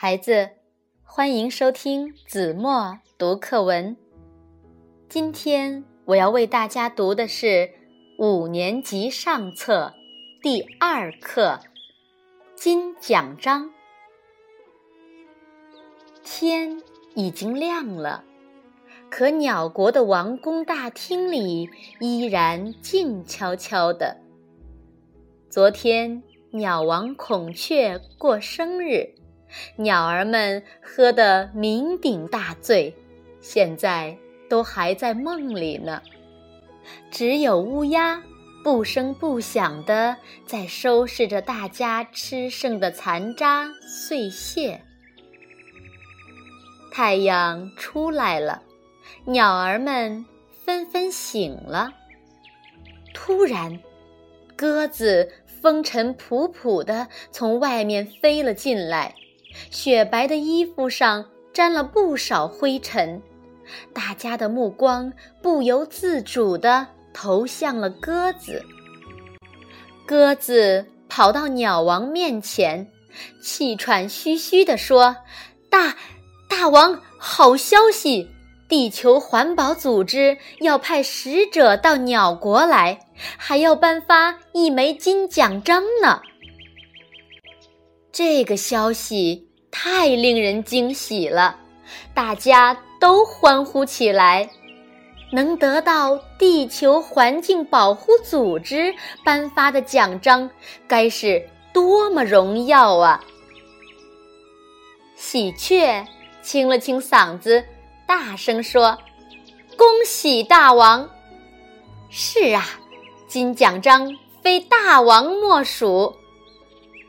孩子，欢迎收听子墨读课文。今天我要为大家读的是五年级上册第二课《金奖章》。天已经亮了，可鸟国的王宫大厅里依然静悄悄的。昨天，鸟王孔雀过生日。鸟儿们喝得酩酊大醉，现在都还在梦里呢。只有乌鸦不声不响地在收拾着大家吃剩的残渣碎屑。太阳出来了，鸟儿们纷纷醒了。突然，鸽子风尘仆仆地从外面飞了进来。雪白的衣服上沾了不少灰尘，大家的目光不由自主地投向了鸽子。鸽子跑到鸟王面前，气喘吁吁地说：“大，大王，好消息！地球环保组织要派使者到鸟国来，还要颁发一枚金奖章呢。”这个消息。太令人惊喜了，大家都欢呼起来。能得到地球环境保护组织颁发的奖章，该是多么荣耀啊！喜鹊清了清嗓子，大声说：“恭喜大王！”是啊，金奖章非大王莫属。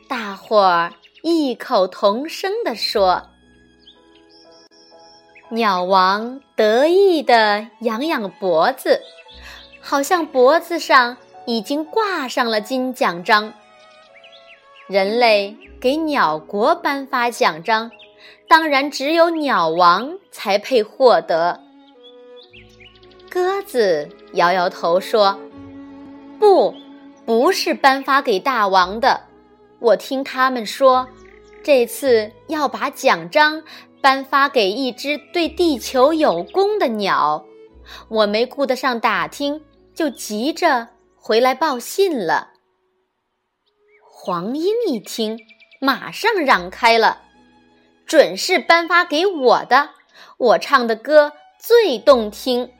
大伙儿。异口同声地说：“鸟王得意地扬扬脖子，好像脖子上已经挂上了金奖章。人类给鸟国颁发奖章，当然只有鸟王才配获得。”鸽子摇摇头说：“不，不是颁发给大王的。”我听他们说，这次要把奖章颁发给一只对地球有功的鸟，我没顾得上打听，就急着回来报信了。黄莺一听，马上让开了，准是颁发给我的，我唱的歌最动听。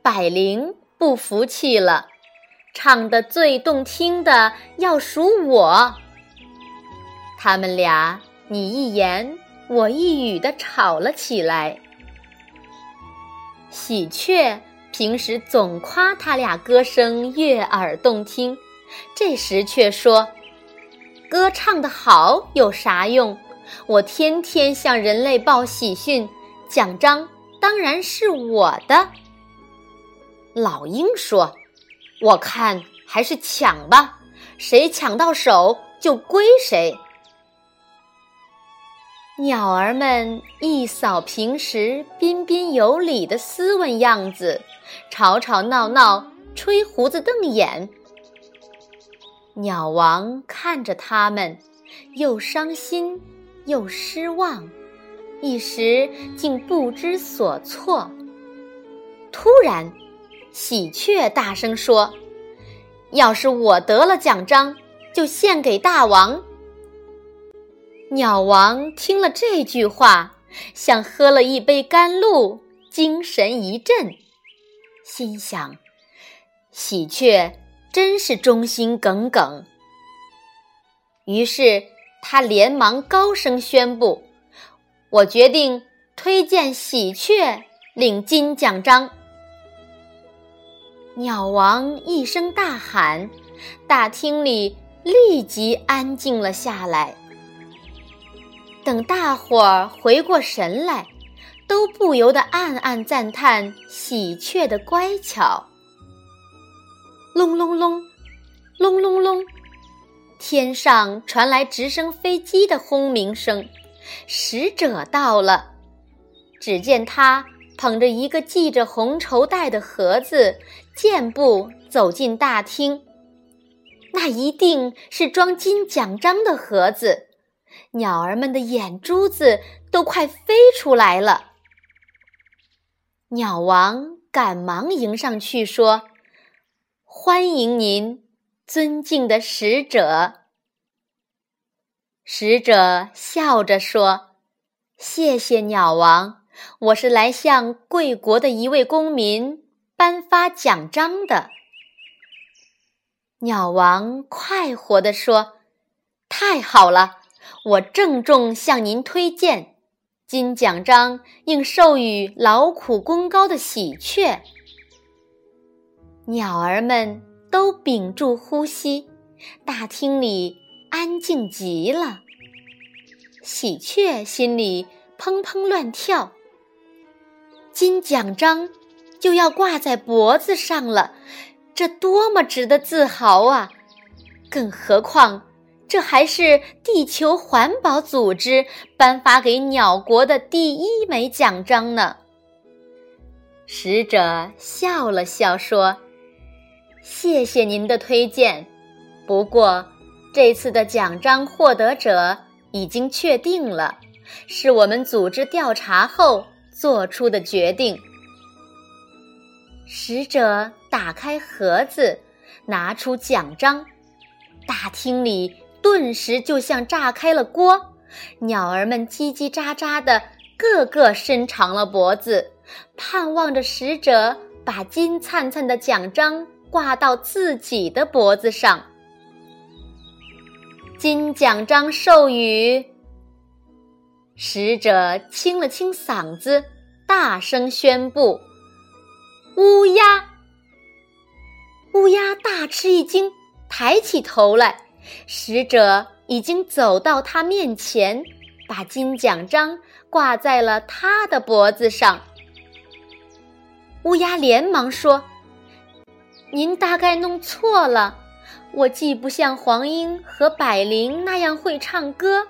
百灵不服气了。唱的最动听的要数我。他们俩你一言我一语的吵了起来。喜鹊平时总夸他俩歌声悦耳动听，这时却说：“歌唱的好有啥用？我天天向人类报喜讯，奖章当然是我的。”老鹰说。我看还是抢吧，谁抢到手就归谁。鸟儿们一扫平时彬彬有礼的斯文样子，吵吵闹闹，吹胡子瞪眼。鸟王看着他们，又伤心又失望，一时竟不知所措。突然。喜鹊大声说：“要是我得了奖章，就献给大王。”鸟王听了这句话，像喝了一杯甘露，精神一振，心想：“喜鹊真是忠心耿耿。”于是他连忙高声宣布：“我决定推荐喜鹊领金奖章。”鸟王一声大喊，大厅里立即安静了下来。等大伙儿回过神来，都不由得暗暗赞叹喜鹊的乖巧。隆隆隆，隆隆隆，天上传来直升飞机的轰鸣声，使者到了。只见他。捧着一个系着红绸带的盒子，健步走进大厅。那一定是装金奖章的盒子。鸟儿们的眼珠子都快飞出来了。鸟王赶忙迎上去说：“欢迎您，尊敬的使者。”使者笑着说：“谢谢鸟王，我是来向贵国的一位公民颁发奖章的。”鸟王快活地说：“太好了，我郑重向您推荐，金奖章应授予劳苦功高的喜鹊。”鸟儿们都屏住呼吸，大厅里。安静极了，喜鹊心里砰砰乱跳。金奖章就要挂在脖子上了，这多么值得自豪啊！更何况，这还是地球环保组织颁发给鸟国的第一枚奖章呢。使者笑了笑说：“谢谢您的推荐，不过。”这次的奖章获得者已经确定了，是我们组织调查后做出的决定。使者打开盒子，拿出奖章，大厅里顿时就像炸开了锅，鸟儿们叽叽喳喳的，个个伸长了脖子，盼望着使者把金灿灿的奖章挂到自己的脖子上。金奖章授予。使者清了清嗓子，大声宣布：“乌鸦！”乌鸦大吃一惊，抬起头来，使者已经走到他面前，把金奖章挂在了他的脖子上。乌鸦连忙说：“您大概弄错了。”我既不像黄莺和百灵那样会唱歌，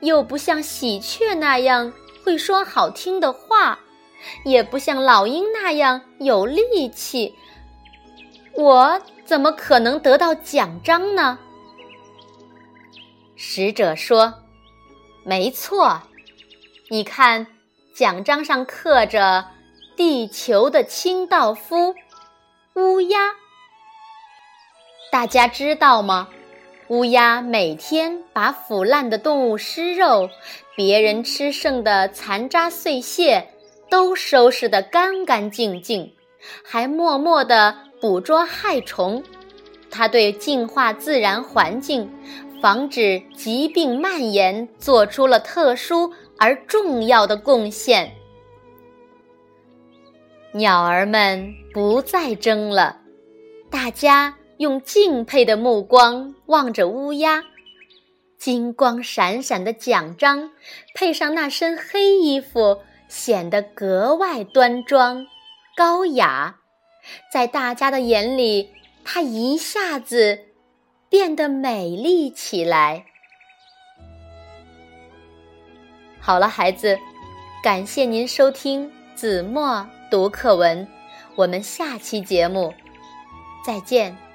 又不像喜鹊那样会说好听的话，也不像老鹰那样有力气，我怎么可能得到奖章呢？使者说：“没错，你看，奖章上刻着‘地球的清道夫，乌鸦’。”大家知道吗？乌鸦每天把腐烂的动物尸肉、别人吃剩的残渣碎屑都收拾得干干净净，还默默地捕捉害虫。它对净化自然环境、防止疾病蔓延做出了特殊而重要的贡献。鸟儿们不再争了，大家。用敬佩的目光望着乌鸦，金光闪闪的奖章配上那身黑衣服，显得格外端庄、高雅。在大家的眼里，它一下子变得美丽起来。好了，孩子，感谢您收听子墨读课文，我们下期节目再见。